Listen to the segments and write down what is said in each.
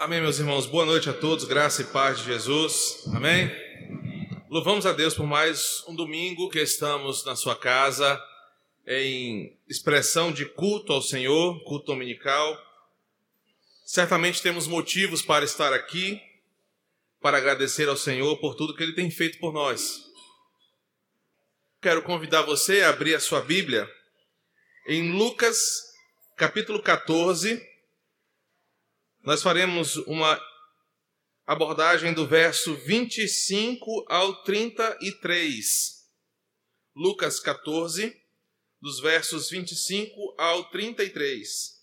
Amém, meus irmãos. Boa noite a todos. Graça e paz de Jesus. Amém. Louvamos a Deus por mais um domingo que estamos na sua casa em expressão de culto ao Senhor, culto dominical. Certamente temos motivos para estar aqui, para agradecer ao Senhor por tudo que ele tem feito por nós. Quero convidar você a abrir a sua Bíblia em Lucas, capítulo 14 nós faremos uma abordagem do verso 25 ao 33. Lucas 14, dos versos 25 ao 33.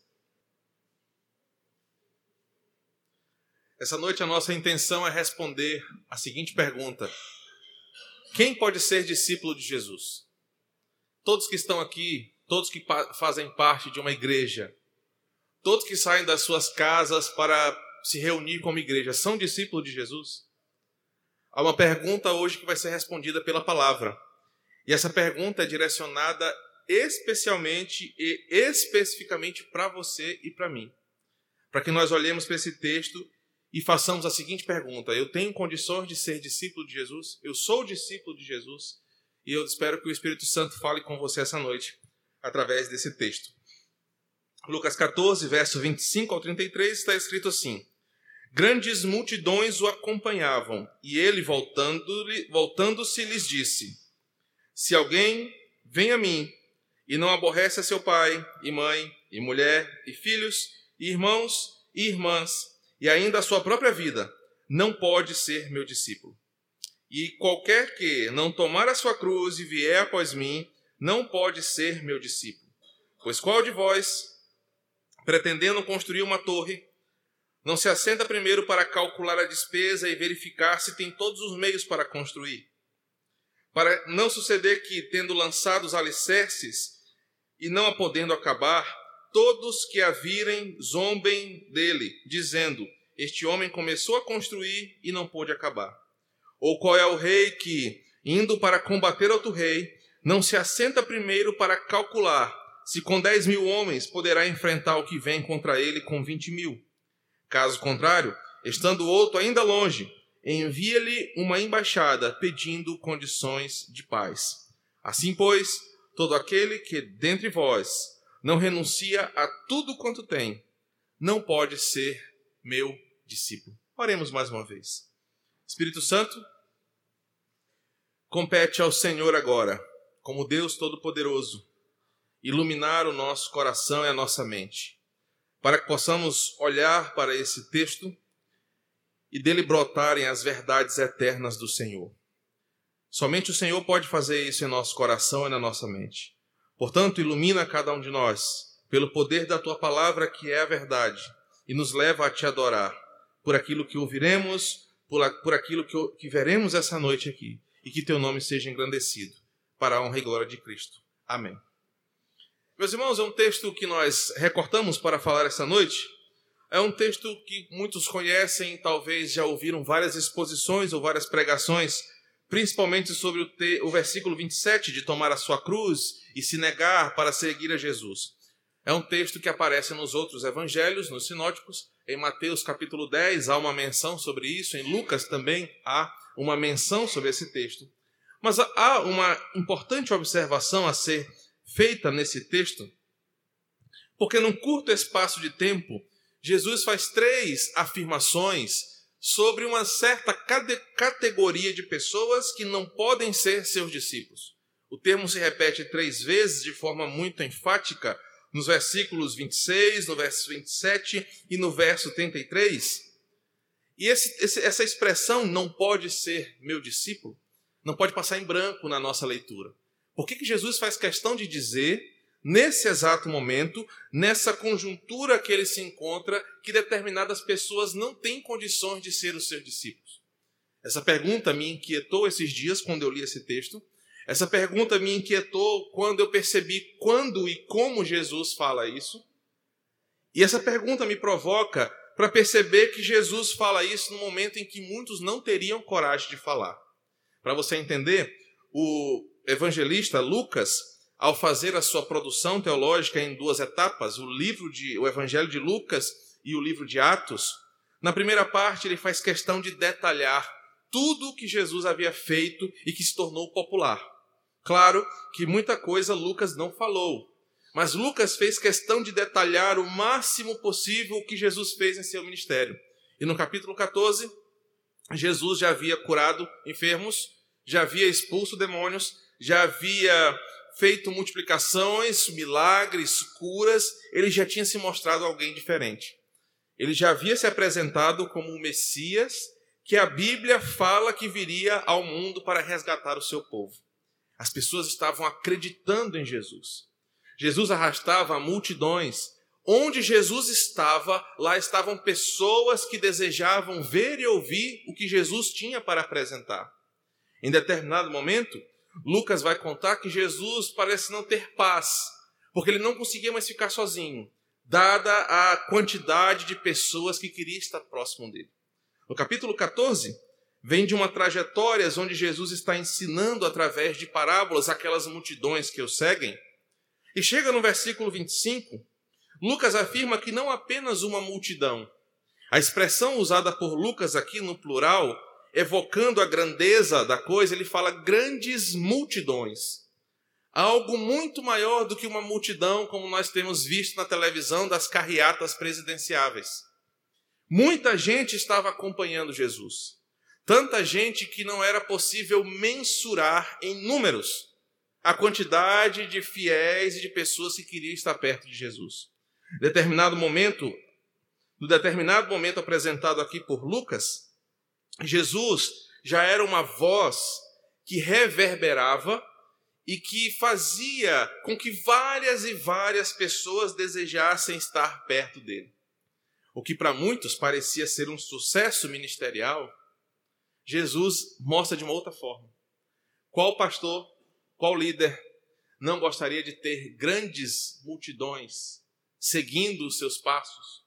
Essa noite a nossa intenção é responder a seguinte pergunta: Quem pode ser discípulo de Jesus? Todos que estão aqui, todos que fazem parte de uma igreja, Todos que saem das suas casas para se reunir como igreja são discípulos de Jesus? Há uma pergunta hoje que vai ser respondida pela palavra. E essa pergunta é direcionada especialmente e especificamente para você e para mim. Para que nós olhemos para esse texto e façamos a seguinte pergunta: Eu tenho condições de ser discípulo de Jesus? Eu sou discípulo de Jesus? E eu espero que o Espírito Santo fale com você essa noite através desse texto. Lucas 14, verso 25 ao 33, está escrito assim: Grandes multidões o acompanhavam, e ele, voltando-se, voltando lhes disse: Se alguém vem a mim e não aborrece a seu pai, e mãe, e mulher, e filhos, e irmãos, e irmãs, e ainda a sua própria vida, não pode ser meu discípulo. E qualquer que não tomar a sua cruz e vier após mim, não pode ser meu discípulo. Pois qual de vós, pretendendo construir uma torre, não se assenta primeiro para calcular a despesa e verificar se tem todos os meios para construir. Para não suceder que, tendo lançado os alicerces e não a podendo acabar, todos que a virem zombem dele, dizendo: Este homem começou a construir e não pôde acabar. Ou qual é o rei que, indo para combater outro rei, não se assenta primeiro para calcular se com 10 mil homens poderá enfrentar o que vem contra ele com 20 mil. Caso contrário, estando outro ainda longe, envia-lhe uma embaixada pedindo condições de paz. Assim, pois, todo aquele que dentre vós não renuncia a tudo quanto tem, não pode ser meu discípulo. Oremos mais uma vez. Espírito Santo, compete ao Senhor agora, como Deus Todo-Poderoso, iluminar o nosso coração e a nossa mente, para que possamos olhar para esse texto e dele brotarem as verdades eternas do Senhor. Somente o Senhor pode fazer isso em nosso coração e na nossa mente. Portanto, ilumina cada um de nós pelo poder da tua palavra, que é a verdade, e nos leva a te adorar por aquilo que ouviremos, por, por aquilo que, que veremos essa noite aqui, e que teu nome seja engrandecido, para a honra e glória de Cristo. Amém. Meus irmãos, é um texto que nós recortamos para falar esta noite. É um texto que muitos conhecem, talvez já ouviram várias exposições ou várias pregações, principalmente sobre o, te, o versículo 27 de tomar a sua cruz e se negar para seguir a Jesus. É um texto que aparece nos outros evangelhos, nos sinóticos. Em Mateus capítulo 10 há uma menção sobre isso, em Lucas também há uma menção sobre esse texto. Mas há uma importante observação a ser feita nesse texto, porque num curto espaço de tempo, Jesus faz três afirmações sobre uma certa categoria de pessoas que não podem ser seus discípulos. O termo se repete três vezes de forma muito enfática nos versículos 26, no verso 27 e no verso 33. E esse, esse, essa expressão não pode ser meu discípulo, não pode passar em branco na nossa leitura. Por que, que Jesus faz questão de dizer, nesse exato momento, nessa conjuntura que ele se encontra, que determinadas pessoas não têm condições de ser os seus discípulos? Essa pergunta me inquietou esses dias quando eu li esse texto. Essa pergunta me inquietou quando eu percebi quando e como Jesus fala isso. E essa pergunta me provoca para perceber que Jesus fala isso no momento em que muitos não teriam coragem de falar. Para você entender, o evangelista Lucas, ao fazer a sua produção teológica em duas etapas, o livro de o Evangelho de Lucas e o livro de Atos, Na primeira parte, ele faz questão de detalhar tudo o que Jesus havia feito e que se tornou popular. Claro que muita coisa Lucas não falou, mas Lucas fez questão de detalhar o máximo possível o que Jesus fez em seu ministério. E no capítulo 14, Jesus já havia curado enfermos, já havia expulso demônios, já havia feito multiplicações, milagres, curas, ele já tinha se mostrado alguém diferente. Ele já havia se apresentado como o Messias que a Bíblia fala que viria ao mundo para resgatar o seu povo. As pessoas estavam acreditando em Jesus. Jesus arrastava multidões. Onde Jesus estava, lá estavam pessoas que desejavam ver e ouvir o que Jesus tinha para apresentar. Em determinado momento, Lucas vai contar que Jesus parece não ter paz, porque ele não conseguia mais ficar sozinho, dada a quantidade de pessoas que queria estar próximo dele. No capítulo 14, vem de uma trajetória onde Jesus está ensinando através de parábolas aquelas multidões que o seguem. E chega no versículo 25, Lucas afirma que não apenas uma multidão. A expressão usada por Lucas aqui no plural evocando a grandeza da coisa, ele fala grandes multidões. Algo muito maior do que uma multidão como nós temos visto na televisão das carreatas presidenciáveis. Muita gente estava acompanhando Jesus. Tanta gente que não era possível mensurar em números a quantidade de fiéis e de pessoas que queriam estar perto de Jesus. Determinado momento, no determinado momento apresentado aqui por Lucas, Jesus já era uma voz que reverberava e que fazia com que várias e várias pessoas desejassem estar perto dele. O que para muitos parecia ser um sucesso ministerial, Jesus mostra de uma outra forma. Qual pastor, qual líder não gostaria de ter grandes multidões seguindo os seus passos,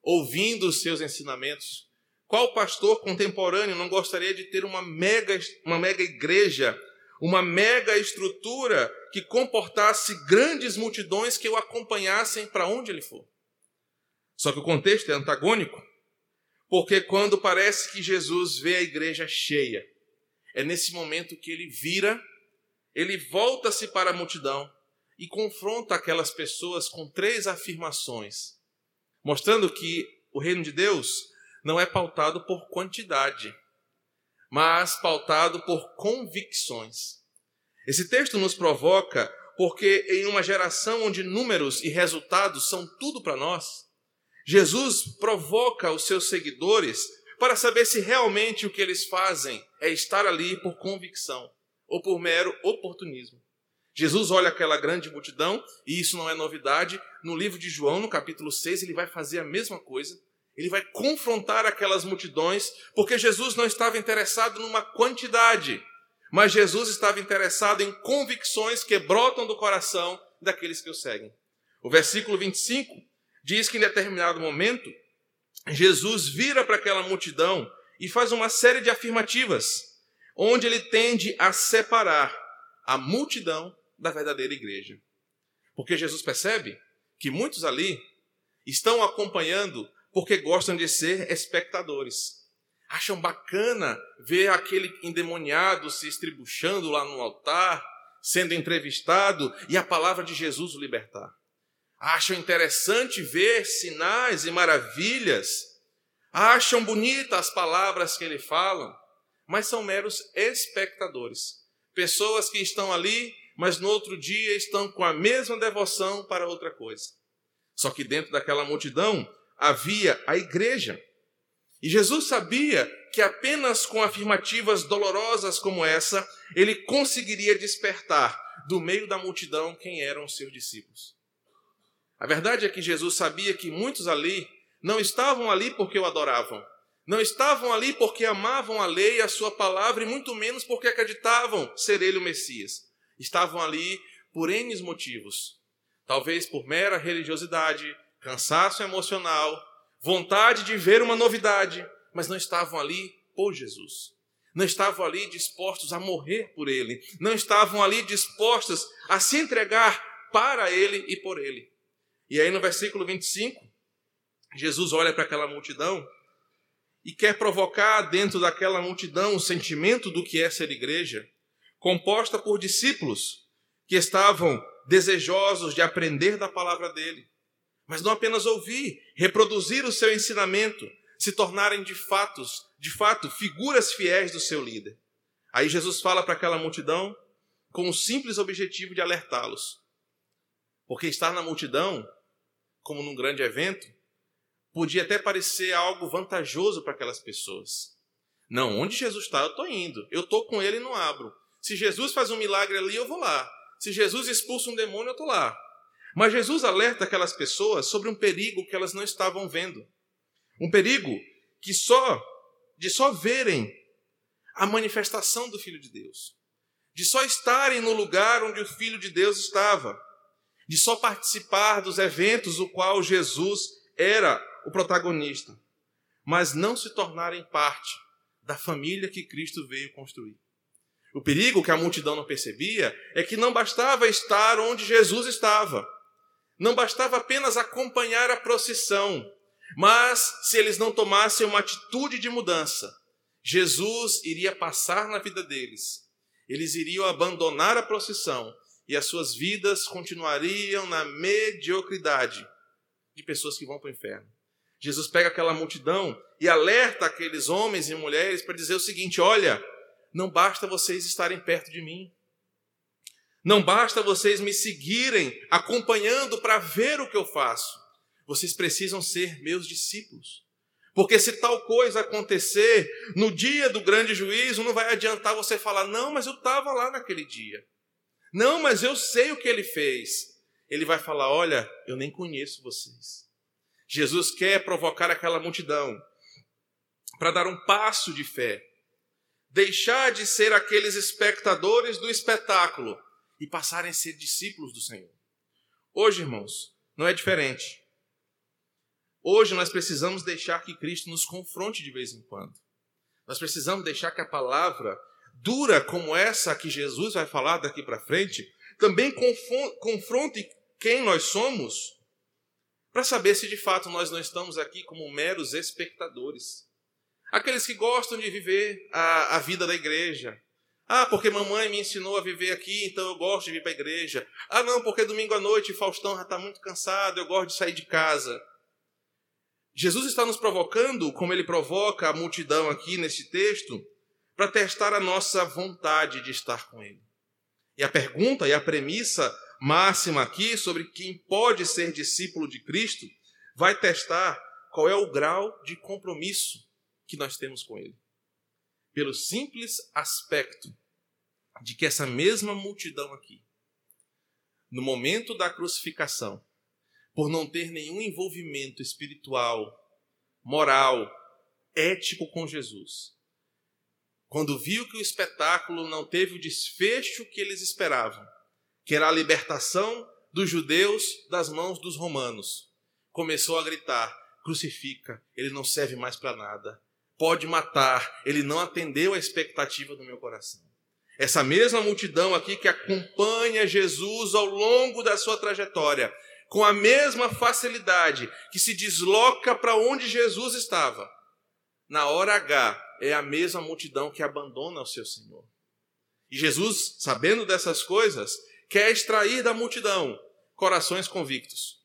ouvindo os seus ensinamentos? Qual pastor contemporâneo não gostaria de ter uma mega, uma mega igreja, uma mega estrutura que comportasse grandes multidões que o acompanhassem para onde ele for? Só que o contexto é antagônico, porque quando parece que Jesus vê a igreja cheia, é nesse momento que ele vira, ele volta-se para a multidão e confronta aquelas pessoas com três afirmações, mostrando que o reino de Deus não é pautado por quantidade, mas pautado por convicções. Esse texto nos provoca porque, em uma geração onde números e resultados são tudo para nós, Jesus provoca os seus seguidores para saber se realmente o que eles fazem é estar ali por convicção ou por mero oportunismo. Jesus olha aquela grande multidão, e isso não é novidade. No livro de João, no capítulo 6, ele vai fazer a mesma coisa. Ele vai confrontar aquelas multidões, porque Jesus não estava interessado numa quantidade, mas Jesus estava interessado em convicções que brotam do coração daqueles que o seguem. O versículo 25 diz que em determinado momento, Jesus vira para aquela multidão e faz uma série de afirmativas, onde ele tende a separar a multidão da verdadeira igreja. Porque Jesus percebe que muitos ali estão acompanhando porque gostam de ser espectadores. Acham bacana ver aquele endemoniado se estribuchando lá no altar, sendo entrevistado e a palavra de Jesus o libertar. Acham interessante ver sinais e maravilhas. Acham bonitas as palavras que ele fala, mas são meros espectadores. Pessoas que estão ali, mas no outro dia estão com a mesma devoção para outra coisa. Só que dentro daquela multidão havia a igreja. E Jesus sabia que apenas com afirmativas dolorosas como essa, ele conseguiria despertar do meio da multidão quem eram os seus discípulos. A verdade é que Jesus sabia que muitos ali não estavam ali porque o adoravam, não estavam ali porque amavam a lei e a sua palavra, e muito menos porque acreditavam ser ele o Messias. Estavam ali por N motivos. Talvez por mera religiosidade, cansaço emocional, vontade de ver uma novidade, mas não estavam ali por Jesus. Não estavam ali dispostos a morrer por Ele. Não estavam ali dispostos a se entregar para Ele e por Ele. E aí no versículo 25, Jesus olha para aquela multidão e quer provocar dentro daquela multidão o sentimento do que é ser igreja, composta por discípulos que estavam desejosos de aprender da palavra dele, mas não apenas ouvir, reproduzir o seu ensinamento, se tornarem de fatos, de fato, figuras fiéis do seu líder. Aí Jesus fala para aquela multidão com o simples objetivo de alertá-los. Porque estar na multidão, como num grande evento, podia até parecer algo vantajoso para aquelas pessoas. Não, onde Jesus está, eu estou indo. Eu estou com ele e não abro. Se Jesus faz um milagre ali, eu vou lá. Se Jesus expulsa um demônio, eu estou lá. Mas Jesus alerta aquelas pessoas sobre um perigo que elas não estavam vendo. Um perigo que só de só verem a manifestação do filho de Deus, de só estarem no lugar onde o filho de Deus estava, de só participar dos eventos o qual Jesus era o protagonista, mas não se tornarem parte da família que Cristo veio construir. O perigo que a multidão não percebia é que não bastava estar onde Jesus estava, não bastava apenas acompanhar a procissão, mas se eles não tomassem uma atitude de mudança, Jesus iria passar na vida deles. Eles iriam abandonar a procissão e as suas vidas continuariam na mediocridade de pessoas que vão para o inferno. Jesus pega aquela multidão e alerta aqueles homens e mulheres para dizer o seguinte: olha, não basta vocês estarem perto de mim. Não basta vocês me seguirem, acompanhando para ver o que eu faço. Vocês precisam ser meus discípulos. Porque se tal coisa acontecer no dia do grande juízo, não vai adiantar você falar, não, mas eu estava lá naquele dia. Não, mas eu sei o que ele fez. Ele vai falar: olha, eu nem conheço vocês. Jesus quer provocar aquela multidão para dar um passo de fé, deixar de ser aqueles espectadores do espetáculo e passarem a ser discípulos do Senhor. Hoje, irmãos, não é diferente. Hoje nós precisamos deixar que Cristo nos confronte de vez em quando. Nós precisamos deixar que a palavra dura como essa que Jesus vai falar daqui para frente também confronte quem nós somos para saber se de fato nós não estamos aqui como meros espectadores. Aqueles que gostam de viver a, a vida da igreja. Ah, porque mamãe me ensinou a viver aqui, então eu gosto de vir para a igreja. Ah, não, porque domingo à noite Faustão já está muito cansado, eu gosto de sair de casa. Jesus está nos provocando, como ele provoca a multidão aqui nesse texto, para testar a nossa vontade de estar com ele. E a pergunta e a premissa máxima aqui sobre quem pode ser discípulo de Cristo vai testar qual é o grau de compromisso que nós temos com ele. Pelo simples aspecto de que essa mesma multidão aqui, no momento da crucificação, por não ter nenhum envolvimento espiritual, moral, ético com Jesus. Quando viu que o espetáculo não teve o desfecho que eles esperavam, que era a libertação dos judeus das mãos dos romanos, começou a gritar: crucifica, ele não serve mais para nada. Pode matar, ele não atendeu a expectativa do meu coração. Essa mesma multidão aqui que acompanha Jesus ao longo da sua trajetória, com a mesma facilidade que se desloca para onde Jesus estava. Na hora H, é a mesma multidão que abandona o seu Senhor. E Jesus, sabendo dessas coisas, quer extrair da multidão corações convictos,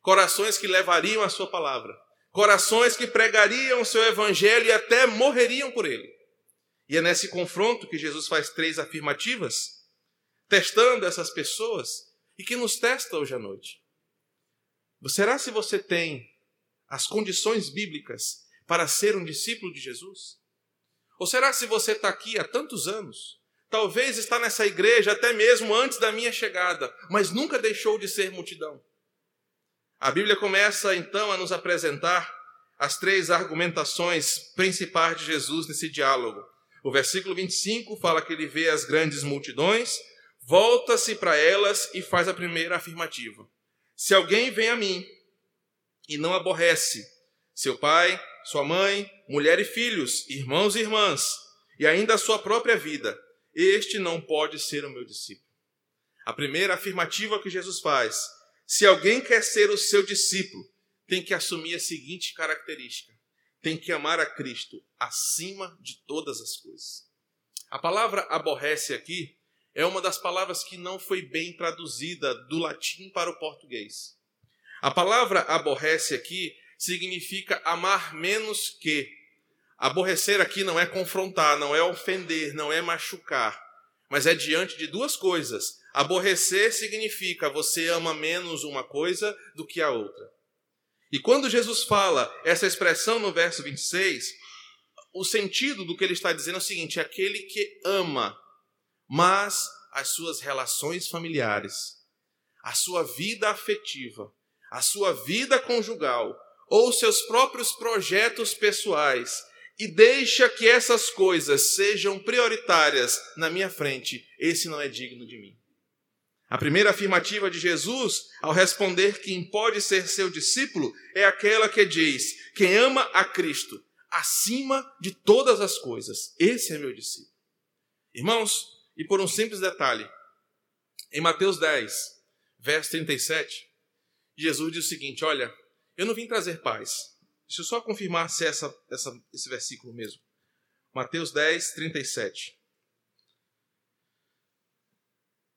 corações que levariam a sua palavra, corações que pregariam o seu evangelho e até morreriam por ele. E é nesse confronto que Jesus faz três afirmativas, testando essas pessoas e que nos testa hoje à noite. Será se você tem as condições bíblicas para ser um discípulo de Jesus? Ou será se você está aqui há tantos anos, talvez está nessa igreja até mesmo antes da minha chegada, mas nunca deixou de ser multidão? A Bíblia começa então a nos apresentar as três argumentações principais de Jesus nesse diálogo. O versículo 25 fala que ele vê as grandes multidões, volta-se para elas e faz a primeira afirmativa. Se alguém vem a mim e não aborrece seu pai, sua mãe, mulher e filhos, irmãos e irmãs, e ainda a sua própria vida, este não pode ser o meu discípulo. A primeira afirmativa que Jesus faz: se alguém quer ser o seu discípulo, tem que assumir a seguinte característica: tem que amar a Cristo acima de todas as coisas. A palavra aborrece aqui é uma das palavras que não foi bem traduzida do latim para o português. A palavra aborrece aqui significa amar menos que. Aborrecer aqui não é confrontar, não é ofender, não é machucar, mas é diante de duas coisas. Aborrecer significa você ama menos uma coisa do que a outra. E quando Jesus fala essa expressão no verso 26, o sentido do que ele está dizendo é o seguinte: é aquele que ama, mas as suas relações familiares, a sua vida afetiva, a sua vida conjugal ou seus próprios projetos pessoais e deixa que essas coisas sejam prioritárias na minha frente, esse não é digno de mim. A primeira afirmativa de Jesus, ao responder quem pode ser seu discípulo, é aquela que diz: quem ama a Cristo acima de todas as coisas, esse é meu discípulo. Irmãos, e por um simples detalhe, em Mateus 10, verso 37, Jesus diz o seguinte: Olha, eu não vim trazer paz. Deixa eu só confirmar se é essa, essa, esse versículo mesmo. Mateus 10, 37.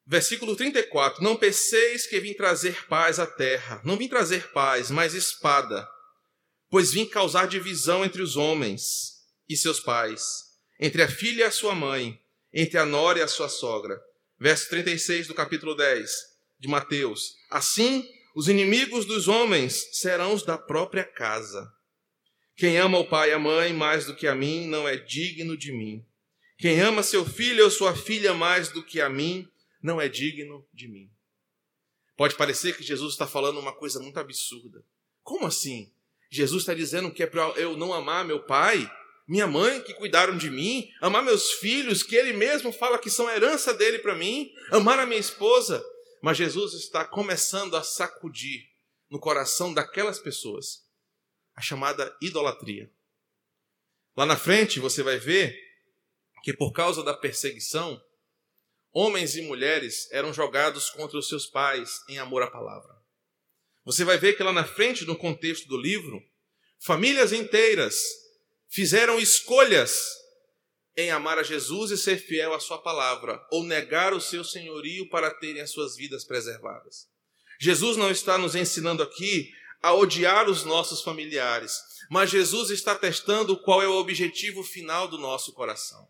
Versículo 34: Não penseis que vim trazer paz à terra. Não vim trazer paz, mas espada. Pois vim causar divisão entre os homens e seus pais, entre a filha e a sua mãe, entre a nora e a sua sogra. Verso 36 do capítulo 10 de Mateus. Assim, os inimigos dos homens serão os da própria casa. Quem ama o pai e a mãe mais do que a mim não é digno de mim. Quem ama seu filho ou sua filha mais do que a mim não é digno de mim. Pode parecer que Jesus está falando uma coisa muito absurda. Como assim? Jesus está dizendo que é para eu não amar meu pai, minha mãe que cuidaram de mim, amar meus filhos, que ele mesmo fala que são herança dele para mim, amar a minha esposa. Mas Jesus está começando a sacudir no coração daquelas pessoas a chamada idolatria. Lá na frente você vai ver que por causa da perseguição, homens e mulheres eram jogados contra os seus pais em amor à palavra. Você vai ver que lá na frente, no contexto do livro, famílias inteiras fizeram escolhas em amar a Jesus e ser fiel à sua palavra, ou negar o seu senhorio para terem as suas vidas preservadas. Jesus não está nos ensinando aqui a odiar os nossos familiares, mas Jesus está testando qual é o objetivo final do nosso coração.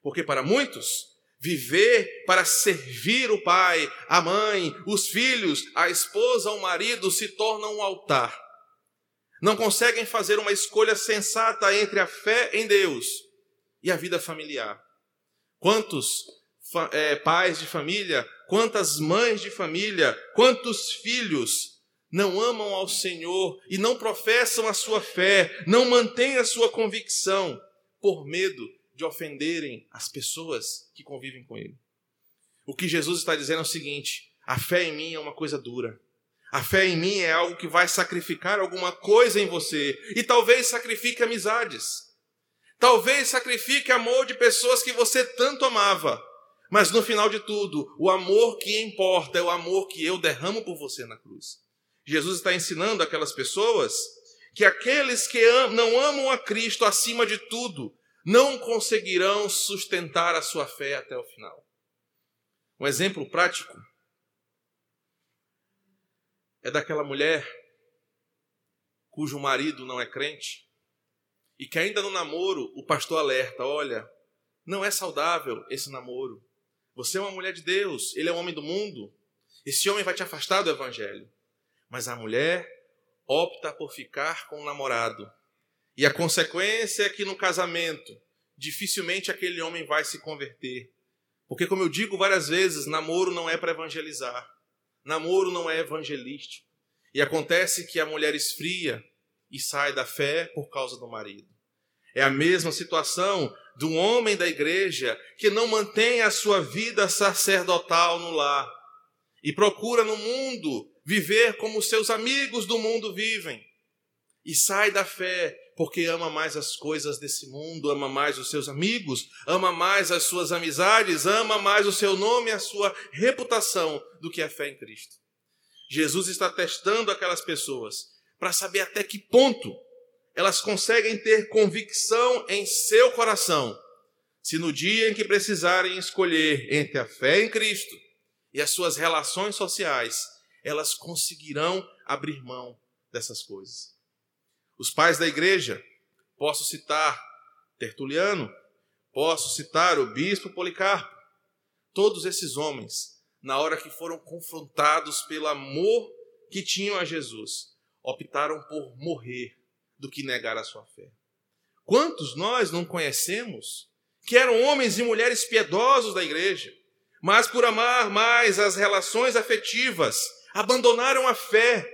Porque para muitos, Viver para servir o pai, a mãe, os filhos, a esposa, o marido se torna um altar. Não conseguem fazer uma escolha sensata entre a fé em Deus e a vida familiar. Quantos é, pais de família, quantas mães de família, quantos filhos não amam ao Senhor e não professam a sua fé, não mantêm a sua convicção por medo de ofenderem as pessoas que convivem com ele. O que Jesus está dizendo é o seguinte: a fé em mim é uma coisa dura. A fé em mim é algo que vai sacrificar alguma coisa em você. E talvez sacrifique amizades. Talvez sacrifique amor de pessoas que você tanto amava. Mas no final de tudo, o amor que importa é o amor que eu derramo por você na cruz. Jesus está ensinando aquelas pessoas que aqueles que não amam a Cristo acima de tudo não conseguirão sustentar a sua fé até o final. Um exemplo prático é daquela mulher cujo marido não é crente e que ainda no namoro o pastor alerta: olha, não é saudável esse namoro. Você é uma mulher de Deus, ele é um homem do mundo. Esse homem vai te afastar do evangelho. Mas a mulher opta por ficar com o namorado e a consequência é que no casamento, dificilmente aquele homem vai se converter. Porque, como eu digo várias vezes, namoro não é para evangelizar. Namoro não é evangelístico. E acontece que a mulher esfria e sai da fé por causa do marido. É a mesma situação um homem da igreja que não mantém a sua vida sacerdotal no lar e procura no mundo viver como seus amigos do mundo vivem e sai da fé porque ama mais as coisas desse mundo, ama mais os seus amigos, ama mais as suas amizades, ama mais o seu nome e a sua reputação do que a fé em Cristo. Jesus está testando aquelas pessoas para saber até que ponto elas conseguem ter convicção em seu coração se no dia em que precisarem escolher entre a fé em Cristo e as suas relações sociais, elas conseguirão abrir mão dessas coisas. Os pais da igreja, posso citar Tertuliano, posso citar o bispo Policarpo, todos esses homens, na hora que foram confrontados pelo amor que tinham a Jesus, optaram por morrer do que negar a sua fé. Quantos nós não conhecemos que eram homens e mulheres piedosos da igreja, mas por amar mais as relações afetivas, abandonaram a fé,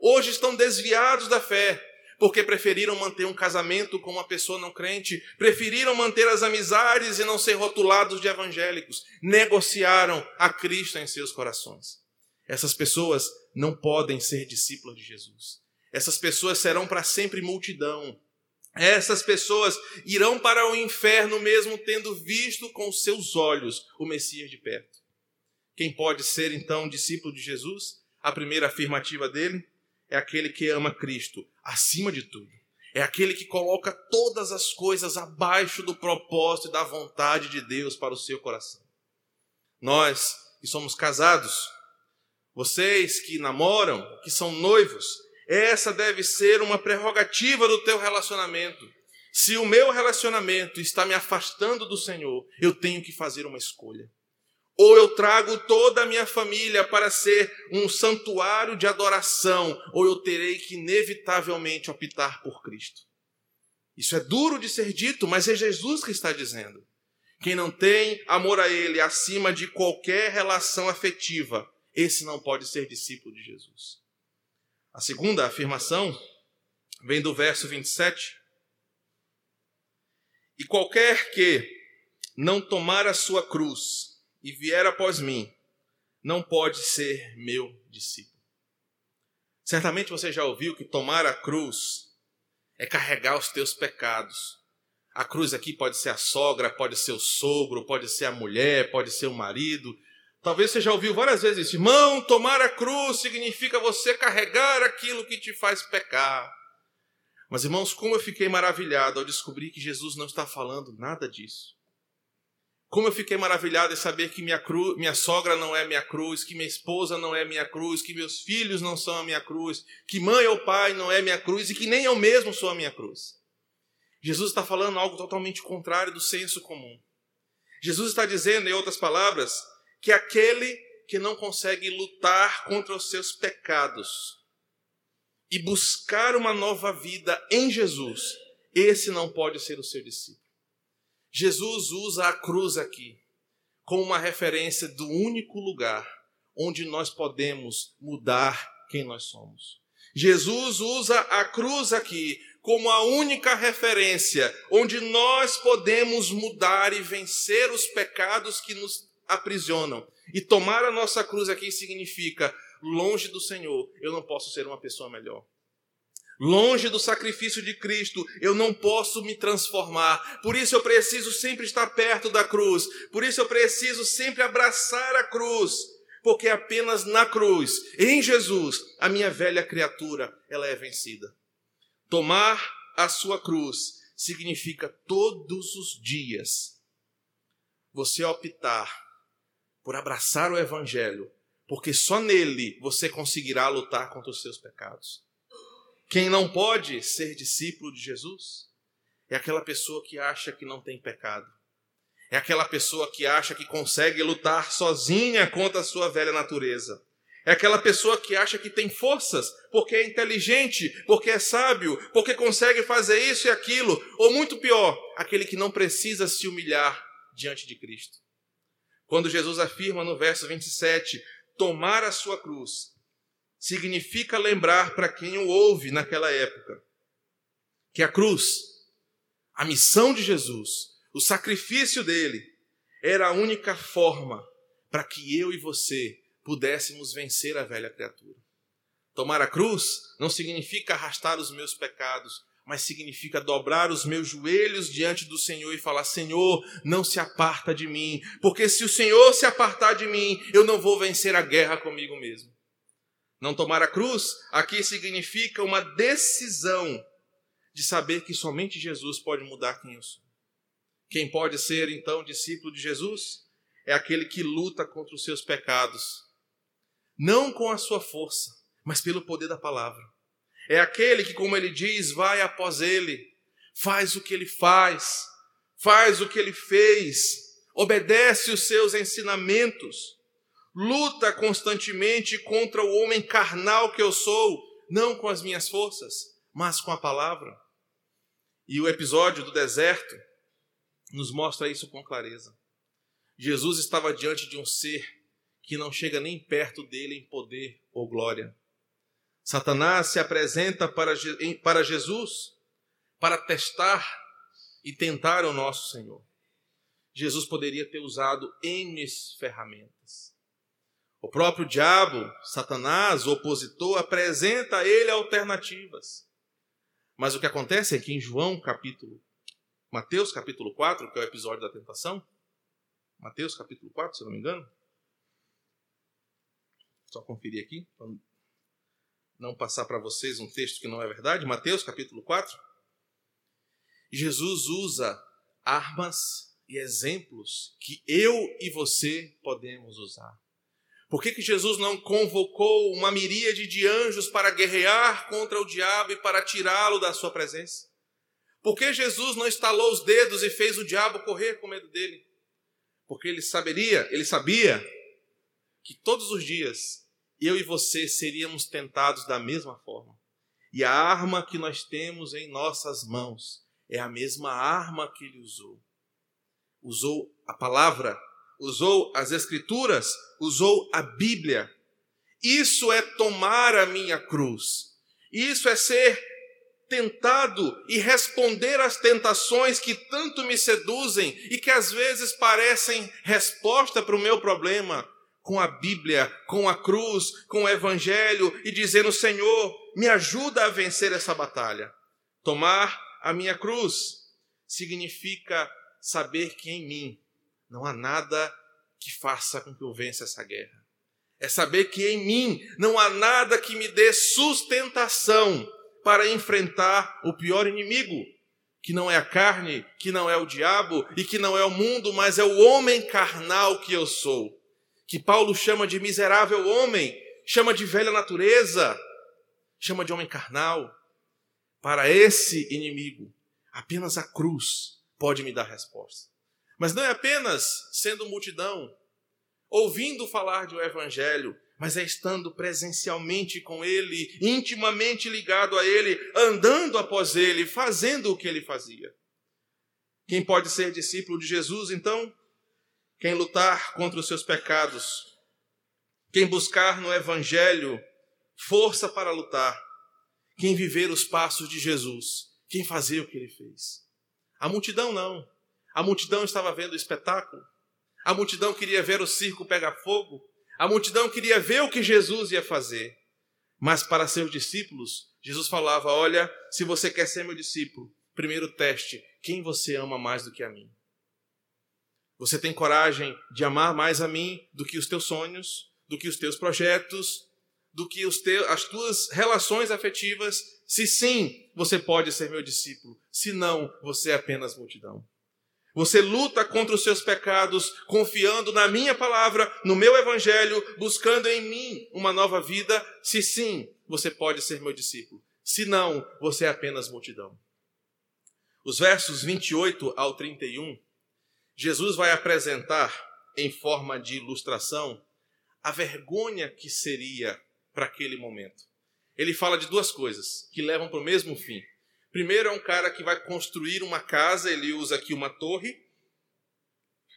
hoje estão desviados da fé, porque preferiram manter um casamento com uma pessoa não crente, preferiram manter as amizades e não ser rotulados de evangélicos, negociaram a Cristo em seus corações. Essas pessoas não podem ser discípulos de Jesus. Essas pessoas serão para sempre multidão, essas pessoas irão para o inferno mesmo tendo visto com seus olhos o Messias de perto. Quem pode ser então discípulo de Jesus? A primeira afirmativa dele é aquele que ama Cristo acima de tudo. É aquele que coloca todas as coisas abaixo do propósito e da vontade de Deus para o seu coração. Nós que somos casados, vocês que namoram, que são noivos, essa deve ser uma prerrogativa do teu relacionamento. Se o meu relacionamento está me afastando do Senhor, eu tenho que fazer uma escolha. Ou eu trago toda a minha família para ser um santuário de adoração, ou eu terei que inevitavelmente optar por Cristo. Isso é duro de ser dito, mas é Jesus que está dizendo. Quem não tem amor a Ele acima de qualquer relação afetiva, esse não pode ser discípulo de Jesus. A segunda afirmação vem do verso 27. E qualquer que não tomar a sua cruz e vier após mim, não pode ser meu discípulo. Certamente você já ouviu que tomar a cruz é carregar os teus pecados. A cruz aqui pode ser a sogra, pode ser o sogro, pode ser a mulher, pode ser o marido, Talvez você já ouviu várias vezes isso. Irmão, tomar a cruz significa você carregar aquilo que te faz pecar. Mas, irmãos, como eu fiquei maravilhado ao descobrir que Jesus não está falando nada disso. Como eu fiquei maravilhado em saber que minha, cru, minha sogra não é minha cruz, que minha esposa não é minha cruz, que meus filhos não são a minha cruz, que mãe ou pai não é minha cruz e que nem eu mesmo sou a minha cruz. Jesus está falando algo totalmente contrário do senso comum. Jesus está dizendo, em outras palavras, que aquele que não consegue lutar contra os seus pecados e buscar uma nova vida em Jesus, esse não pode ser o seu discípulo. Jesus usa a cruz aqui como uma referência do único lugar onde nós podemos mudar quem nós somos. Jesus usa a cruz aqui como a única referência onde nós podemos mudar e vencer os pecados que nos aprisionam. E tomar a nossa cruz aqui significa, longe do Senhor, eu não posso ser uma pessoa melhor. Longe do sacrifício de Cristo, eu não posso me transformar. Por isso eu preciso sempre estar perto da cruz. Por isso eu preciso sempre abraçar a cruz. Porque apenas na cruz, em Jesus, a minha velha criatura, ela é vencida. Tomar a sua cruz significa todos os dias você optar por abraçar o Evangelho, porque só nele você conseguirá lutar contra os seus pecados. Quem não pode ser discípulo de Jesus é aquela pessoa que acha que não tem pecado. É aquela pessoa que acha que consegue lutar sozinha contra a sua velha natureza. É aquela pessoa que acha que tem forças, porque é inteligente, porque é sábio, porque consegue fazer isso e aquilo. Ou muito pior, aquele que não precisa se humilhar diante de Cristo. Quando Jesus afirma no verso 27, tomar a sua cruz, significa lembrar para quem o ouve naquela época que a cruz, a missão de Jesus, o sacrifício dele, era a única forma para que eu e você pudéssemos vencer a velha criatura. Tomar a cruz não significa arrastar os meus pecados, mas significa dobrar os meus joelhos diante do Senhor e falar: Senhor, não se aparta de mim, porque se o Senhor se apartar de mim, eu não vou vencer a guerra comigo mesmo. Não tomar a cruz aqui significa uma decisão de saber que somente Jesus pode mudar quem eu sou. Quem pode ser então discípulo de Jesus? É aquele que luta contra os seus pecados, não com a sua força, mas pelo poder da palavra. É aquele que, como ele diz, vai após ele, faz o que ele faz, faz o que ele fez, obedece os seus ensinamentos, luta constantemente contra o homem carnal que eu sou, não com as minhas forças, mas com a palavra. E o episódio do deserto nos mostra isso com clareza. Jesus estava diante de um ser que não chega nem perto dele em poder ou glória. Satanás se apresenta para, Jesus para testar e tentar o nosso Senhor. Jesus poderia ter usado N ferramentas. O próprio diabo, Satanás, o opositor, apresenta a ele alternativas. Mas o que acontece é que em João capítulo, Mateus capítulo 4, que é o episódio da tentação, Mateus capítulo 4, se não me engano, só conferir aqui, para não passar para vocês um texto que não é verdade, Mateus capítulo 4, Jesus usa armas e exemplos que eu e você podemos usar. Por que, que Jesus não convocou uma miríade de anjos para guerrear contra o diabo e para tirá-lo da sua presença? Por que Jesus não estalou os dedos e fez o diabo correr com medo dele? Porque ele saberia, ele sabia que todos os dias eu e você seríamos tentados da mesma forma. E a arma que nós temos em nossas mãos é a mesma arma que ele usou. Usou a palavra usou as Escrituras, usou a Bíblia. Isso é tomar a minha cruz. Isso é ser tentado e responder às tentações que tanto me seduzem e que às vezes parecem resposta para o meu problema, com a Bíblia, com a cruz, com o Evangelho e dizendo: Senhor, me ajuda a vencer essa batalha. Tomar a minha cruz significa saber que em mim não há nada que faça com que eu vença essa guerra. É saber que em mim não há nada que me dê sustentação para enfrentar o pior inimigo, que não é a carne, que não é o diabo e que não é o mundo, mas é o homem carnal que eu sou. Que Paulo chama de miserável homem, chama de velha natureza, chama de homem carnal. Para esse inimigo, apenas a cruz pode me dar resposta. Mas não é apenas sendo multidão, ouvindo falar de um evangelho, mas é estando presencialmente com ele, intimamente ligado a ele, andando após ele, fazendo o que ele fazia. Quem pode ser discípulo de Jesus, então? Quem lutar contra os seus pecados, quem buscar no evangelho força para lutar, quem viver os passos de Jesus, quem fazer o que ele fez. A multidão não. A multidão estava vendo o espetáculo. A multidão queria ver o circo pegar fogo. A multidão queria ver o que Jesus ia fazer. Mas para seus discípulos, Jesus falava: Olha, se você quer ser meu discípulo, primeiro teste: quem você ama mais do que a mim? Você tem coragem de amar mais a mim do que os teus sonhos, do que os teus projetos, do que os teus, as tuas relações afetivas? Se sim, você pode ser meu discípulo. Se não, você é apenas multidão. Você luta contra os seus pecados, confiando na minha palavra, no meu evangelho, buscando em mim uma nova vida. Se sim, você pode ser meu discípulo. Se não, você é apenas multidão. Os versos 28 ao 31, Jesus vai apresentar, em forma de ilustração, a vergonha que seria para aquele momento. Ele fala de duas coisas que levam para o mesmo fim. Primeiro é um cara que vai construir uma casa, ele usa aqui uma torre,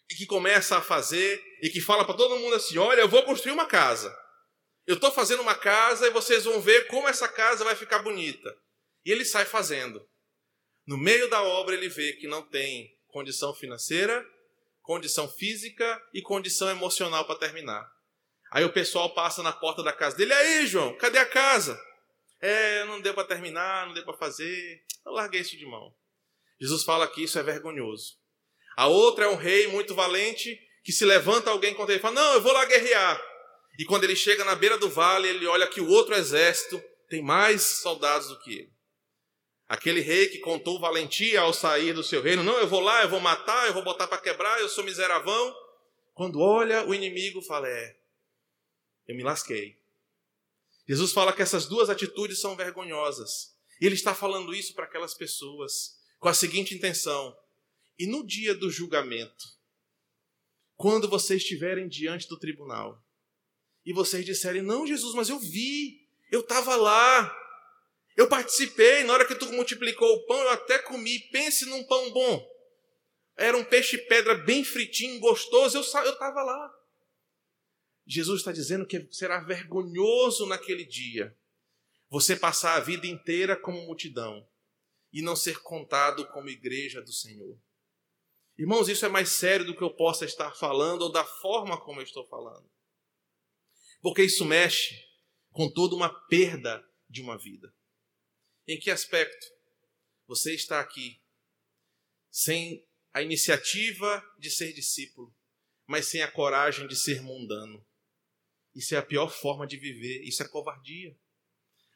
e que começa a fazer, e que fala para todo mundo assim: olha, eu vou construir uma casa. Eu estou fazendo uma casa e vocês vão ver como essa casa vai ficar bonita. E ele sai fazendo. No meio da obra, ele vê que não tem condição financeira, condição física e condição emocional para terminar. Aí o pessoal passa na porta da casa dele: aí, João, cadê a casa? É, não deu para terminar, não deu para fazer. Eu larguei isso de mão. Jesus fala que isso é vergonhoso. A outra é um rei muito valente que se levanta alguém contra ele e fala: Não, eu vou lá guerrear. E quando ele chega na beira do vale, ele olha que o outro exército tem mais soldados do que ele. Aquele rei que contou valentia ao sair do seu reino. Não, eu vou lá, eu vou matar, eu vou botar para quebrar, eu sou miseravão. Quando olha o inimigo, fala: É, eu me lasquei. Jesus fala que essas duas atitudes são vergonhosas. E ele está falando isso para aquelas pessoas com a seguinte intenção: e no dia do julgamento, quando vocês estiverem diante do tribunal, e vocês disserem: Não, Jesus, mas eu vi, eu estava lá, eu participei, na hora que tu multiplicou o pão, eu até comi. Pense num pão bom. Era um peixe-pedra bem fritinho, gostoso, eu estava lá. Jesus está dizendo que será vergonhoso naquele dia você passar a vida inteira como multidão e não ser contado como igreja do Senhor. Irmãos, isso é mais sério do que eu possa estar falando ou da forma como eu estou falando. Porque isso mexe com toda uma perda de uma vida. Em que aspecto você está aqui sem a iniciativa de ser discípulo, mas sem a coragem de ser mundano? Isso é a pior forma de viver, isso é covardia.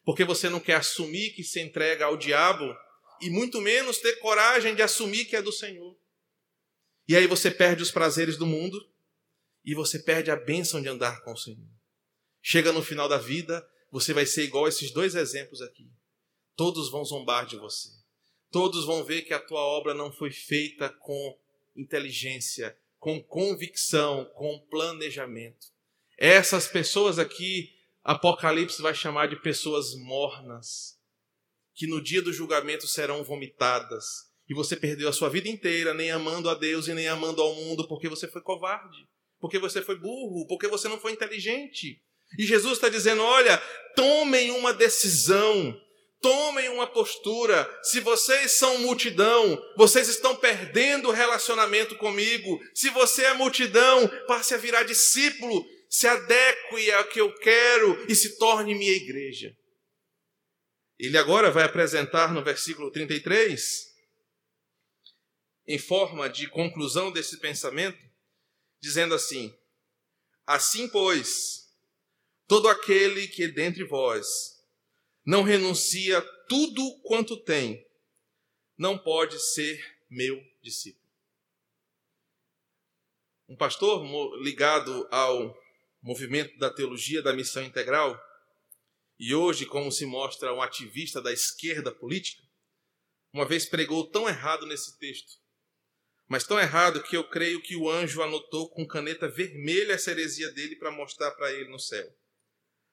Porque você não quer assumir que se entrega ao diabo e muito menos ter coragem de assumir que é do Senhor. E aí você perde os prazeres do mundo e você perde a bênção de andar com o Senhor. Chega no final da vida, você vai ser igual a esses dois exemplos aqui. Todos vão zombar de você. Todos vão ver que a tua obra não foi feita com inteligência, com convicção, com planejamento. Essas pessoas aqui, Apocalipse vai chamar de pessoas mornas, que no dia do julgamento serão vomitadas. E você perdeu a sua vida inteira nem amando a Deus e nem amando ao mundo porque você foi covarde, porque você foi burro, porque você não foi inteligente. E Jesus está dizendo: olha, tomem uma decisão, tomem uma postura. Se vocês são multidão, vocês estão perdendo o relacionamento comigo. Se você é multidão, passe a virar discípulo se adeque ao que eu quero e se torne minha igreja. Ele agora vai apresentar no versículo 33, em forma de conclusão desse pensamento, dizendo assim: Assim, pois, todo aquele que dentre vós não renuncia tudo quanto tem, não pode ser meu discípulo. Um pastor ligado ao movimento da teologia da missão integral, e hoje, como se mostra um ativista da esquerda política, uma vez pregou tão errado nesse texto, mas tão errado que eu creio que o anjo anotou com caneta vermelha essa heresia dele para mostrar para ele no céu.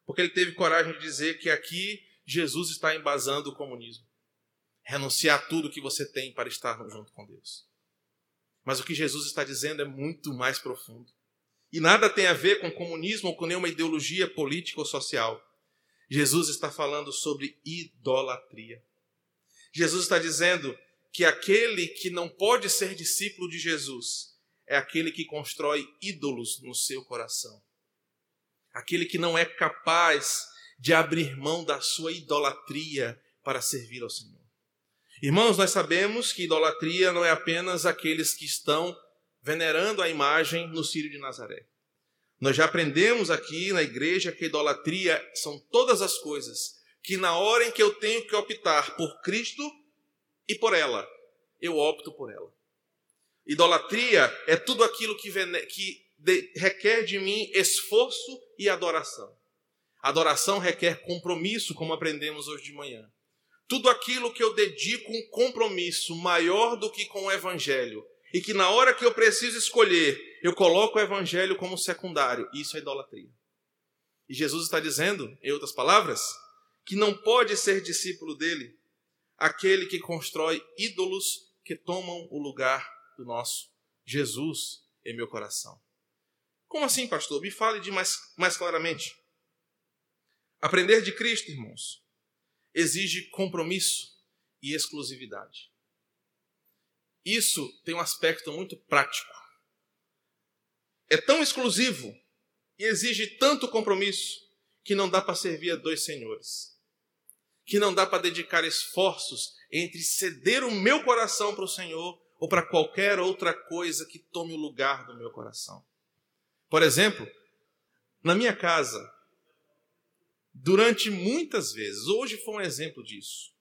Porque ele teve coragem de dizer que aqui Jesus está embasando o comunismo. Renunciar tudo que você tem para estar junto com Deus. Mas o que Jesus está dizendo é muito mais profundo. E nada tem a ver com comunismo ou com nenhuma ideologia política ou social. Jesus está falando sobre idolatria. Jesus está dizendo que aquele que não pode ser discípulo de Jesus é aquele que constrói ídolos no seu coração. Aquele que não é capaz de abrir mão da sua idolatria para servir ao Senhor. Irmãos, nós sabemos que idolatria não é apenas aqueles que estão venerando a imagem no Círio de Nazaré. Nós já aprendemos aqui na igreja que idolatria são todas as coisas que na hora em que eu tenho que optar por Cristo e por ela, eu opto por ela. Idolatria é tudo aquilo que, que de, requer de mim esforço e adoração. Adoração requer compromisso, como aprendemos hoje de manhã. Tudo aquilo que eu dedico um compromisso maior do que com o evangelho e que na hora que eu preciso escolher, eu coloco o evangelho como secundário. Isso é idolatria. E Jesus está dizendo, em outras palavras, que não pode ser discípulo dele aquele que constrói ídolos que tomam o lugar do nosso Jesus em meu coração. Como assim, pastor? Me fale de mais, mais claramente. Aprender de Cristo, irmãos, exige compromisso e exclusividade. Isso tem um aspecto muito prático. É tão exclusivo e exige tanto compromisso que não dá para servir a dois senhores. Que não dá para dedicar esforços entre ceder o meu coração para o Senhor ou para qualquer outra coisa que tome o lugar do meu coração. Por exemplo, na minha casa, durante muitas vezes, hoje foi um exemplo disso.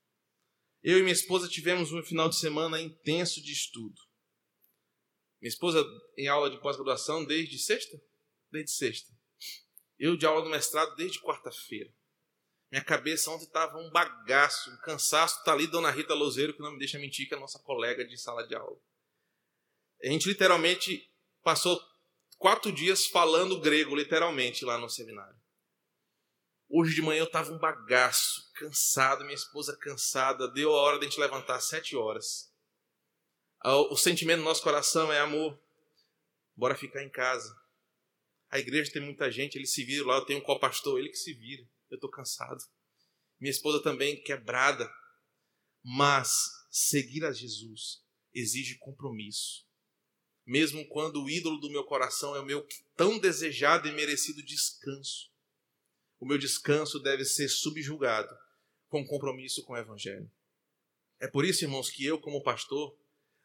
Eu e minha esposa tivemos um final de semana intenso de estudo. Minha esposa em aula de pós-graduação desde sexta? Desde sexta. Eu de aula do mestrado desde quarta-feira. Minha cabeça ontem estava um bagaço, um cansaço. Está ali Dona Rita Lozeiro, que não me deixa mentir, que é a nossa colega de sala de aula. A gente literalmente passou quatro dias falando grego, literalmente, lá no seminário. Hoje de manhã eu estava um bagaço, cansado, minha esposa cansada. Deu a hora de a gente levantar às sete horas. O sentimento do nosso coração é amor. Bora ficar em casa. A igreja tem muita gente, ele se vira lá, eu tenho um co-pastor, ele que se vira. Eu estou cansado. Minha esposa também quebrada. Mas seguir a Jesus exige compromisso. Mesmo quando o ídolo do meu coração é o meu tão desejado e merecido descanso o meu descanso deve ser subjugado com compromisso com o Evangelho. É por isso, irmãos, que eu, como pastor,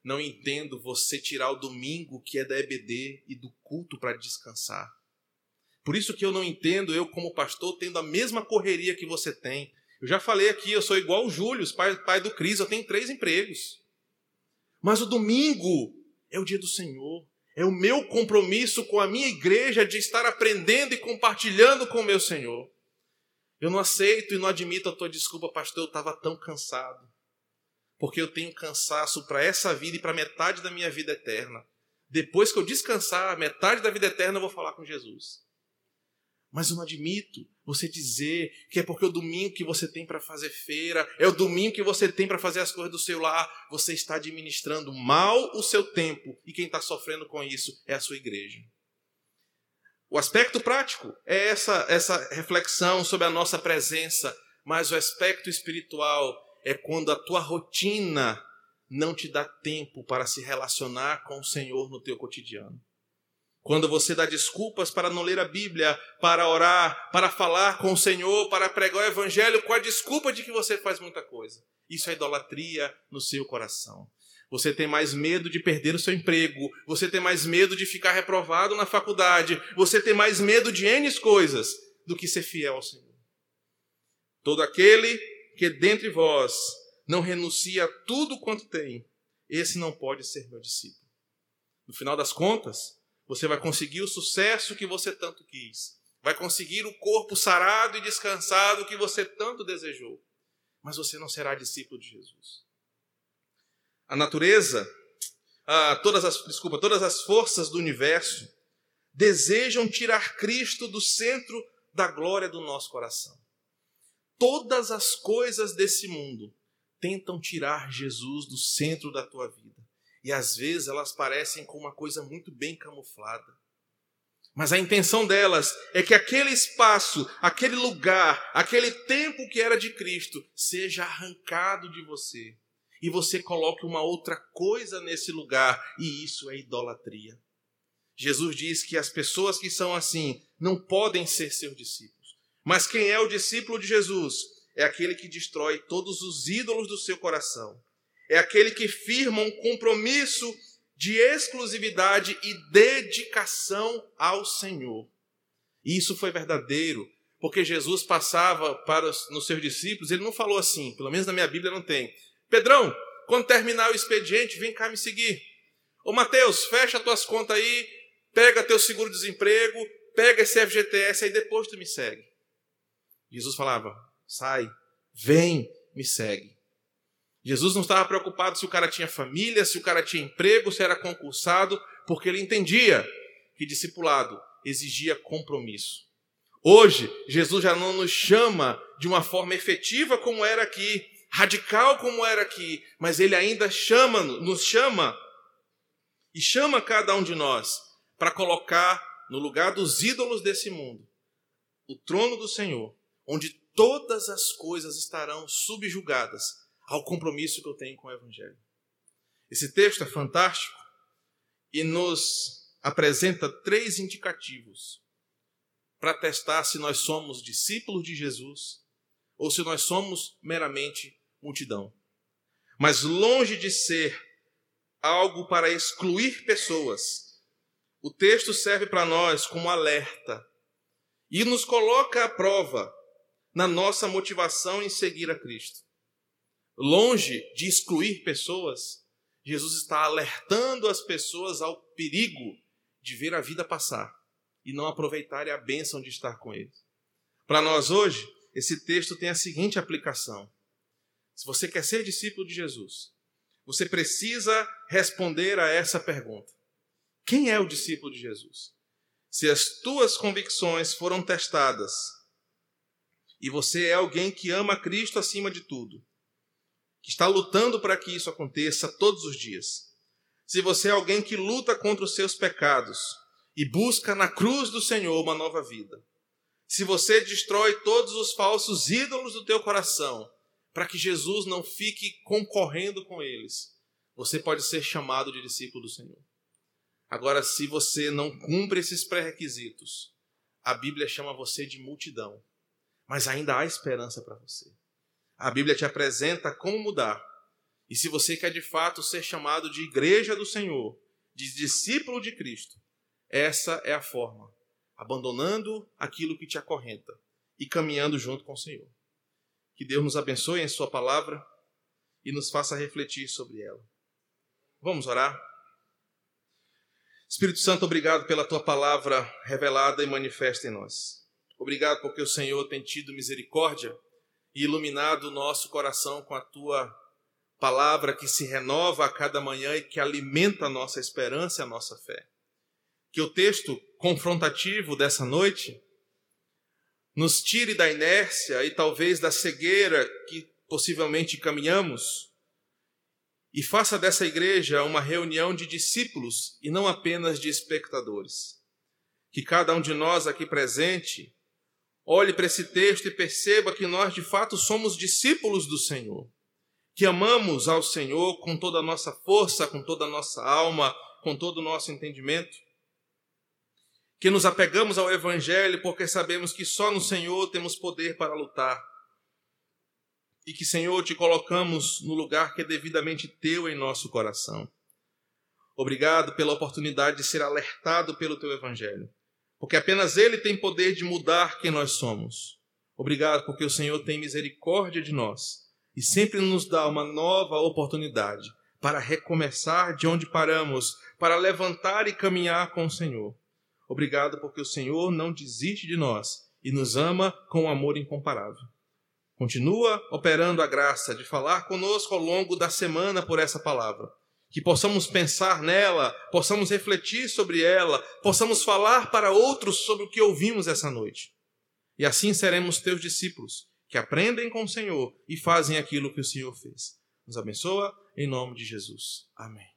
não entendo você tirar o domingo que é da EBD e do culto para descansar. Por isso que eu não entendo, eu, como pastor, tendo a mesma correria que você tem. Eu já falei aqui, eu sou igual o Júlio, pai, pai do Cris, eu tenho três empregos. Mas o domingo é o dia do Senhor. É o meu compromisso com a minha igreja de estar aprendendo e compartilhando com o meu Senhor. Eu não aceito e não admito a tua desculpa, pastor, eu estava tão cansado. Porque eu tenho cansaço para essa vida e para metade da minha vida eterna. Depois que eu descansar, metade da vida eterna eu vou falar com Jesus. Mas eu não admito você dizer que é porque o domingo que você tem para fazer feira, é o domingo que você tem para fazer as coisas do seu lar, você está administrando mal o seu tempo e quem está sofrendo com isso é a sua igreja. O aspecto prático é essa, essa reflexão sobre a nossa presença, mas o aspecto espiritual é quando a tua rotina não te dá tempo para se relacionar com o Senhor no teu cotidiano. Quando você dá desculpas para não ler a Bíblia, para orar, para falar com o Senhor, para pregar o Evangelho, com a desculpa de que você faz muita coisa. Isso é idolatria no seu coração. Você tem mais medo de perder o seu emprego, você tem mais medo de ficar reprovado na faculdade, você tem mais medo de N coisas do que ser fiel ao Senhor. Todo aquele que dentre vós não renuncia a tudo quanto tem, esse não pode ser meu discípulo. No final das contas, você vai conseguir o sucesso que você tanto quis. Vai conseguir o corpo sarado e descansado que você tanto desejou. Mas você não será discípulo de Jesus. A natureza, ah, todas as, desculpa, todas as forças do universo desejam tirar Cristo do centro da glória do nosso coração. Todas as coisas desse mundo tentam tirar Jesus do centro da tua vida. E às vezes elas parecem com uma coisa muito bem camuflada. Mas a intenção delas é que aquele espaço, aquele lugar, aquele tempo que era de Cristo seja arrancado de você e você coloque uma outra coisa nesse lugar, e isso é idolatria. Jesus diz que as pessoas que são assim não podem ser seus discípulos. Mas quem é o discípulo de Jesus? É aquele que destrói todos os ídolos do seu coração é aquele que firma um compromisso de exclusividade e dedicação ao Senhor. E isso foi verdadeiro, porque Jesus passava para os nos seus discípulos, ele não falou assim, pelo menos na minha Bíblia não tem. Pedrão, quando terminar o expediente, vem cá me seguir. Ô Mateus, fecha tuas contas aí, pega teu seguro-desemprego, pega esse FGTS aí depois tu me segue. Jesus falava: sai, vem, me segue. Jesus não estava preocupado se o cara tinha família, se o cara tinha emprego, se era concursado, porque ele entendia que discipulado exigia compromisso. Hoje, Jesus já não nos chama de uma forma efetiva como era aqui, radical como era aqui, mas ele ainda chama, nos chama e chama cada um de nós para colocar no lugar dos ídolos desse mundo o trono do Senhor, onde todas as coisas estarão subjugadas ao compromisso que eu tenho com o Evangelho. Esse texto é fantástico e nos apresenta três indicativos para testar se nós somos discípulos de Jesus ou se nós somos meramente multidão. Mas longe de ser algo para excluir pessoas, o texto serve para nós como alerta e nos coloca à prova na nossa motivação em seguir a Cristo. Longe de excluir pessoas, Jesus está alertando as pessoas ao perigo de ver a vida passar e não aproveitarem a bênção de estar com Ele. Para nós hoje, esse texto tem a seguinte aplicação: se você quer ser discípulo de Jesus, você precisa responder a essa pergunta: quem é o discípulo de Jesus? Se as tuas convicções foram testadas e você é alguém que ama Cristo acima de tudo, que está lutando para que isso aconteça todos os dias, se você é alguém que luta contra os seus pecados e busca na cruz do Senhor uma nova vida, se você destrói todos os falsos ídolos do teu coração, para que Jesus não fique concorrendo com eles, você pode ser chamado de discípulo do Senhor. Agora, se você não cumpre esses pré-requisitos, a Bíblia chama você de multidão, mas ainda há esperança para você. A Bíblia te apresenta como mudar. E se você quer de fato ser chamado de igreja do Senhor, de discípulo de Cristo, essa é a forma abandonando aquilo que te acorrenta e caminhando junto com o Senhor. Que Deus nos abençoe em Sua palavra e nos faça refletir sobre ela. Vamos orar? Espírito Santo, obrigado pela Tua palavra revelada e manifesta em nós. Obrigado porque o Senhor tem tido misericórdia e iluminado o nosso coração com a Tua palavra que se renova a cada manhã e que alimenta a nossa esperança e a nossa fé. Que o texto confrontativo dessa noite nos tire da inércia e talvez da cegueira que possivelmente caminhamos e faça dessa igreja uma reunião de discípulos e não apenas de espectadores. Que cada um de nós aqui presente olhe para esse texto e perceba que nós de fato somos discípulos do Senhor, que amamos ao Senhor com toda a nossa força, com toda a nossa alma, com todo o nosso entendimento que nos apegamos ao Evangelho porque sabemos que só no Senhor temos poder para lutar. E que, Senhor, te colocamos no lugar que é devidamente teu em nosso coração. Obrigado pela oportunidade de ser alertado pelo teu Evangelho, porque apenas Ele tem poder de mudar quem nós somos. Obrigado porque o Senhor tem misericórdia de nós e sempre nos dá uma nova oportunidade para recomeçar de onde paramos, para levantar e caminhar com o Senhor. Obrigado porque o Senhor não desiste de nós e nos ama com um amor incomparável. Continua operando a graça de falar conosco ao longo da semana por essa palavra. Que possamos pensar nela, possamos refletir sobre ela, possamos falar para outros sobre o que ouvimos essa noite. E assim seremos teus discípulos, que aprendem com o Senhor e fazem aquilo que o Senhor fez. Nos abençoa em nome de Jesus. Amém.